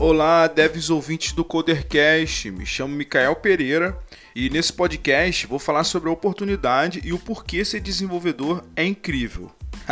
Olá, devs ouvintes do Codercast. Me chamo Micael Pereira e nesse podcast vou falar sobre a oportunidade e o porquê ser desenvolvedor é incrível.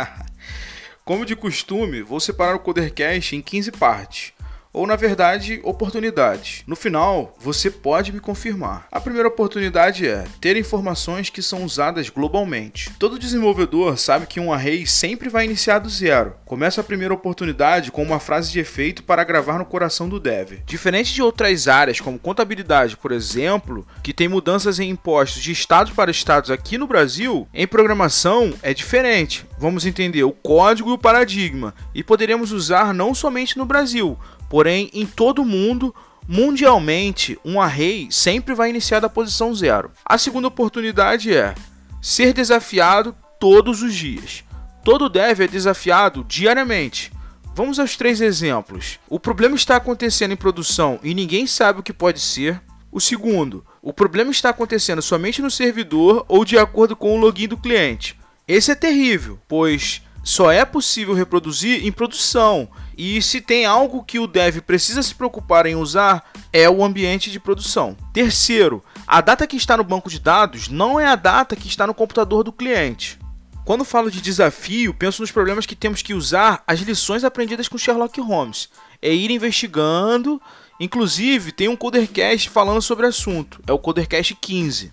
Como de costume, vou separar o Codercast em 15 partes ou na verdade oportunidades. No final, você pode me confirmar. A primeira oportunidade é ter informações que são usadas globalmente. Todo desenvolvedor sabe que um array sempre vai iniciar do zero. Começa a primeira oportunidade com uma frase de efeito para gravar no coração do dev. Diferente de outras áreas, como contabilidade, por exemplo, que tem mudanças em impostos de estados para estados aqui no Brasil, em programação é diferente. Vamos entender o código e o paradigma e poderemos usar não somente no Brasil, Porém, em todo o mundo, mundialmente, um array sempre vai iniciar da posição zero. A segunda oportunidade é ser desafiado todos os dias. Todo dev é desafiado diariamente. Vamos aos três exemplos. O problema está acontecendo em produção e ninguém sabe o que pode ser. O segundo, o problema está acontecendo somente no servidor ou de acordo com o login do cliente. Esse é terrível, pois só é possível reproduzir em produção. E se tem algo que o dev precisa se preocupar em usar, é o ambiente de produção. Terceiro, a data que está no banco de dados não é a data que está no computador do cliente. Quando falo de desafio, penso nos problemas que temos que usar as lições aprendidas com Sherlock Holmes. É ir investigando. Inclusive, tem um Codercast falando sobre o assunto. É o Codercast 15.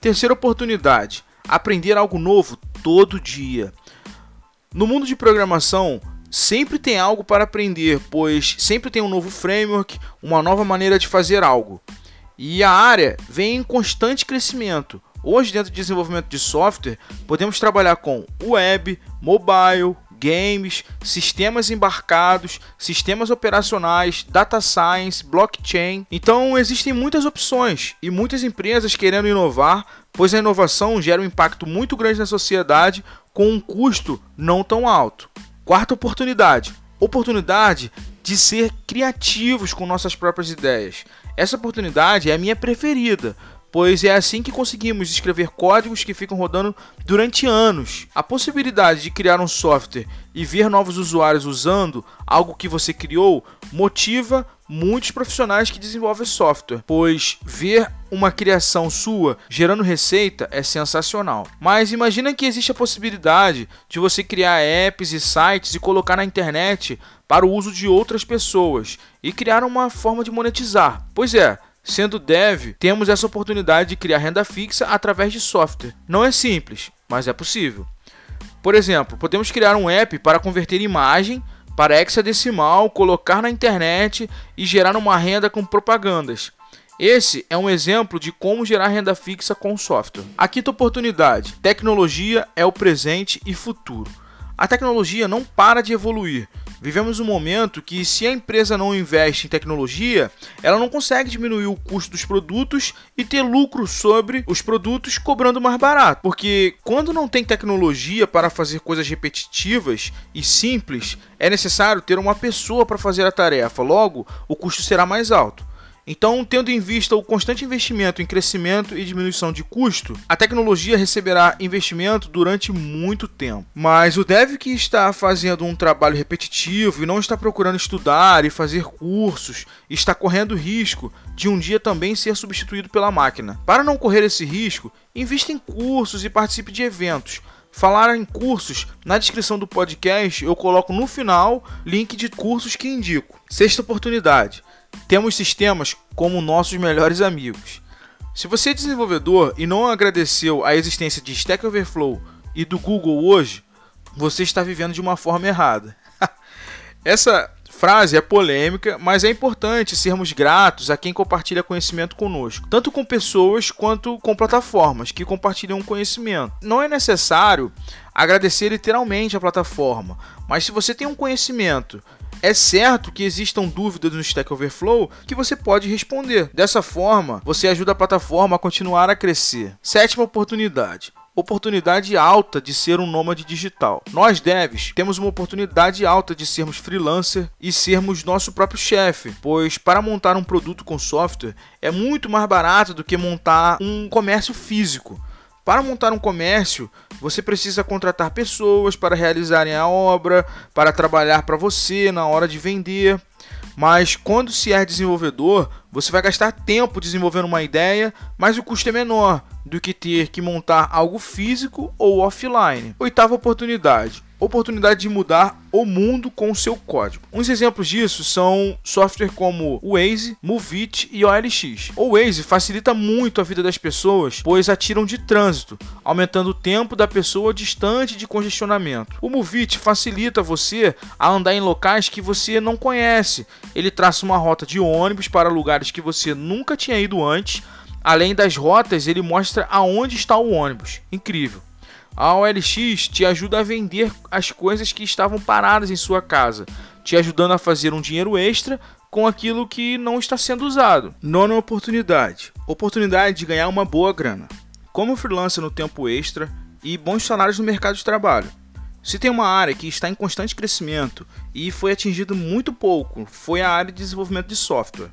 Terceira oportunidade: aprender algo novo todo dia. No mundo de programação, sempre tem algo para aprender, pois sempre tem um novo framework, uma nova maneira de fazer algo. E a área vem em constante crescimento. Hoje, dentro de desenvolvimento de software, podemos trabalhar com web, mobile, games, sistemas embarcados, sistemas operacionais, data science, blockchain. Então existem muitas opções e muitas empresas querendo inovar, pois a inovação gera um impacto muito grande na sociedade com um custo não tão alto. Quarta oportunidade: oportunidade de ser criativos com nossas próprias ideias. Essa oportunidade é a minha preferida, pois é assim que conseguimos escrever códigos que ficam rodando durante anos. A possibilidade de criar um software e ver novos usuários usando algo que você criou motiva muitos profissionais que desenvolvem software, pois ver uma criação sua gerando receita é sensacional. Mas imagina que existe a possibilidade de você criar apps e sites e colocar na internet para o uso de outras pessoas e criar uma forma de monetizar. Pois é, Sendo dev, temos essa oportunidade de criar renda fixa através de software. Não é simples, mas é possível. Por exemplo, podemos criar um app para converter imagem para hexadecimal, colocar na internet e gerar uma renda com propagandas. Esse é um exemplo de como gerar renda fixa com software. A quinta oportunidade: tecnologia é o presente e futuro. A tecnologia não para de evoluir. Vivemos um momento que, se a empresa não investe em tecnologia, ela não consegue diminuir o custo dos produtos e ter lucro sobre os produtos cobrando mais barato. Porque quando não tem tecnologia para fazer coisas repetitivas e simples, é necessário ter uma pessoa para fazer a tarefa. Logo, o custo será mais alto. Então, tendo em vista o constante investimento em crescimento e diminuição de custo, a tecnologia receberá investimento durante muito tempo. Mas o dev que está fazendo um trabalho repetitivo e não está procurando estudar e fazer cursos, está correndo risco de um dia também ser substituído pela máquina. Para não correr esse risco, invista em cursos e participe de eventos. Falar em cursos, na descrição do podcast eu coloco no final link de cursos que indico. Sexta oportunidade temos sistemas como nossos melhores amigos. Se você é desenvolvedor e não agradeceu a existência de Stack Overflow e do Google hoje, você está vivendo de uma forma errada. Essa frase é polêmica, mas é importante sermos gratos a quem compartilha conhecimento conosco, tanto com pessoas quanto com plataformas que compartilham conhecimento. Não é necessário agradecer literalmente a plataforma, mas se você tem um conhecimento é certo que existam dúvidas no Stack Overflow que você pode responder. Dessa forma, você ajuda a plataforma a continuar a crescer. Sétima oportunidade oportunidade alta de ser um nômade digital. Nós devs temos uma oportunidade alta de sermos freelancer e sermos nosso próprio chefe, pois para montar um produto com software é muito mais barato do que montar um comércio físico. Para montar um comércio, você precisa contratar pessoas para realizarem a obra, para trabalhar para você na hora de vender. Mas quando se é desenvolvedor, você vai gastar tempo desenvolvendo uma ideia, mas o custo é menor do que ter que montar algo físico ou offline. Oitava oportunidade: oportunidade de mudar o mundo com o seu código. Uns exemplos disso são software como Waze, Movit e OLX. O Waze facilita muito a vida das pessoas, pois atiram de trânsito, aumentando o tempo da pessoa distante de congestionamento. O Movit facilita você a andar em locais que você não conhece. Ele traça uma rota de ônibus para lugares que você nunca tinha ido antes. Além das rotas, ele mostra aonde está o ônibus. Incrível. A OLX te ajuda a vender as coisas que estavam paradas em sua casa, te ajudando a fazer um dinheiro extra com aquilo que não está sendo usado. Nona oportunidade: oportunidade de ganhar uma boa grana. Como freelancer no tempo extra e bons salários no mercado de trabalho. Se tem uma área que está em constante crescimento e foi atingido muito pouco, foi a área de desenvolvimento de software.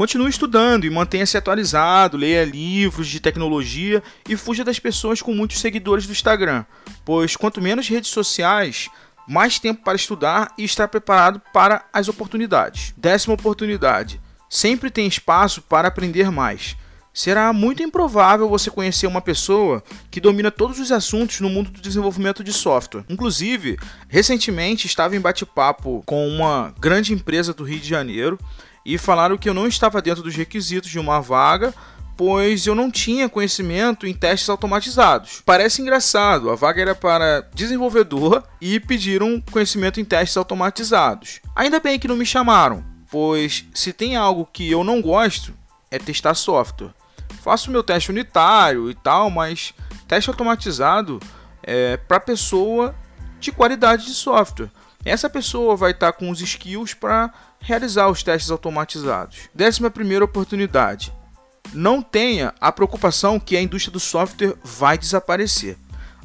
Continue estudando e mantenha-se atualizado, leia livros de tecnologia e fuja das pessoas com muitos seguidores do Instagram, pois quanto menos redes sociais, mais tempo para estudar e estar preparado para as oportunidades. Décima oportunidade: sempre tem espaço para aprender mais. Será muito improvável você conhecer uma pessoa que domina todos os assuntos no mundo do desenvolvimento de software. Inclusive, recentemente estava em bate-papo com uma grande empresa do Rio de Janeiro e falaram que eu não estava dentro dos requisitos de uma vaga, pois eu não tinha conhecimento em testes automatizados. Parece engraçado, a vaga era para desenvolvedor e pediram conhecimento em testes automatizados. Ainda bem que não me chamaram, pois se tem algo que eu não gosto é testar software. Faço meu teste unitário e tal, mas teste automatizado é para pessoa de qualidade de software. Essa pessoa vai estar com os skills para realizar os testes automatizados. Décima primeira oportunidade. Não tenha a preocupação que a indústria do software vai desaparecer.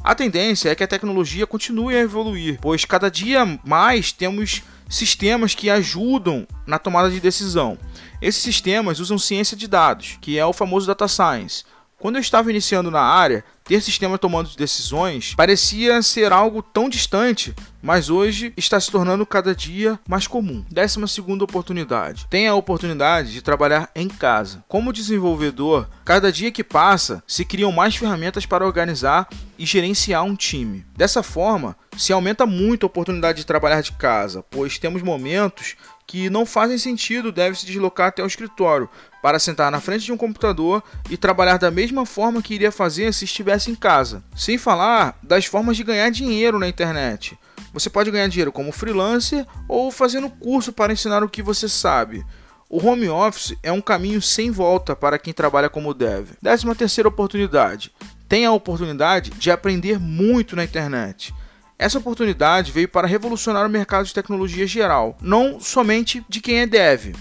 A tendência é que a tecnologia continue a evoluir, pois cada dia mais temos sistemas que ajudam na tomada de decisão. Esses sistemas usam ciência de dados, que é o famoso data science. Quando eu estava iniciando na área, ter sistema tomando decisões parecia ser algo tão distante, mas hoje está se tornando cada dia mais comum. Décima segunda oportunidade. Tenha a oportunidade de trabalhar em casa. Como desenvolvedor, cada dia que passa, se criam mais ferramentas para organizar e gerenciar um time. Dessa forma, se aumenta muito a oportunidade de trabalhar de casa, pois temos momentos que não fazem sentido deve se deslocar até o escritório para sentar na frente de um computador e trabalhar da mesma forma que iria fazer se estivesse em casa. Sem falar das formas de ganhar dinheiro na internet. Você pode ganhar dinheiro como freelancer ou fazendo curso para ensinar o que você sabe. O home office é um caminho sem volta para quem trabalha como dev. Décima terceira oportunidade. Tenha a oportunidade de aprender muito na internet. Essa oportunidade veio para revolucionar o mercado de tecnologia geral, não somente de quem é dev,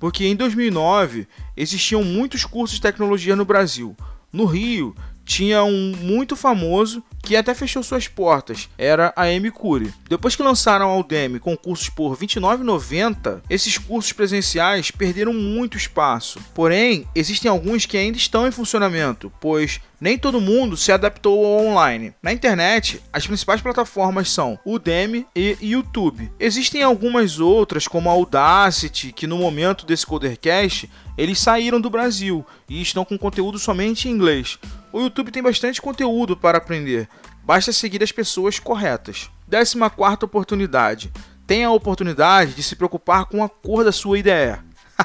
porque em 2009 existiam muitos cursos de tecnologia no Brasil. No Rio, tinha um muito famoso que até fechou suas portas, era a M Cure. Depois que lançaram a Udemy com cursos por R$ 29,90, esses cursos presenciais perderam muito espaço. Porém, existem alguns que ainda estão em funcionamento, pois nem todo mundo se adaptou ao online. Na internet, as principais plataformas são Udemy e YouTube. Existem algumas outras, como a Audacity, que no momento desse Codercast eles saíram do Brasil e estão com conteúdo somente em inglês. O YouTube tem bastante conteúdo para aprender, basta seguir as pessoas corretas. 14 quarta oportunidade. Tenha a oportunidade de se preocupar com a cor da sua ideia.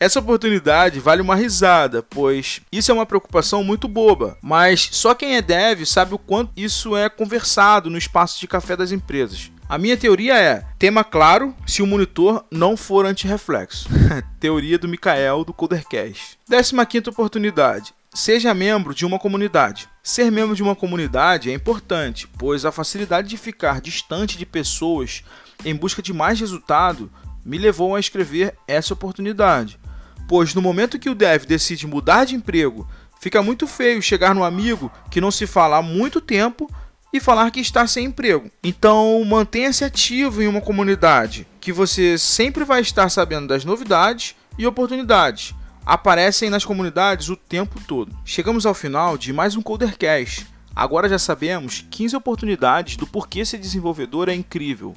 Essa oportunidade vale uma risada, pois isso é uma preocupação muito boba, mas só quem é dev sabe o quanto isso é conversado no espaço de café das empresas. A minha teoria é: tema claro se o monitor não for anti-reflexo. teoria do Mikael do Codercast. 15 oportunidade. Seja membro de uma comunidade. Ser membro de uma comunidade é importante, pois a facilidade de ficar distante de pessoas em busca de mais resultado me levou a escrever essa oportunidade. Pois no momento que o dev decide mudar de emprego, fica muito feio chegar no amigo que não se fala há muito tempo e falar que está sem emprego. Então, mantenha-se ativo em uma comunidade, que você sempre vai estar sabendo das novidades e oportunidades aparecem nas comunidades o tempo todo. Chegamos ao final de mais um Codercast. Agora já sabemos 15 oportunidades do porquê ser desenvolvedor é incrível.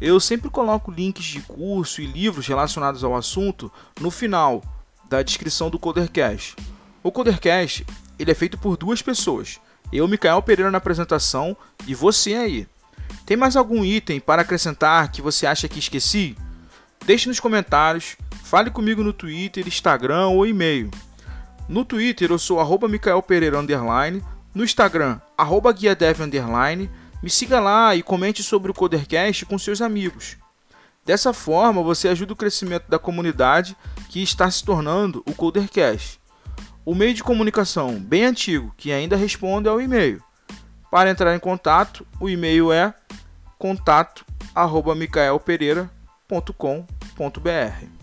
Eu sempre coloco links de curso e livros relacionados ao assunto no final da descrição do Codercast. O Codercast ele é feito por duas pessoas, eu, Micael Pereira, na apresentação e você aí. Tem mais algum item para acrescentar que você acha que esqueci? Deixe nos comentários, fale comigo no Twitter, Instagram ou e-mail. No Twitter eu sou arroba Micael Pereira underline, no Instagram arroba guiadev underline, me siga lá e comente sobre o Codercast com seus amigos. Dessa forma você ajuda o crescimento da comunidade que está se tornando o Codercast. O meio de comunicação bem antigo que ainda responde ao e-mail. Para entrar em contato, o e-mail é contato@micaelpereira.com.br.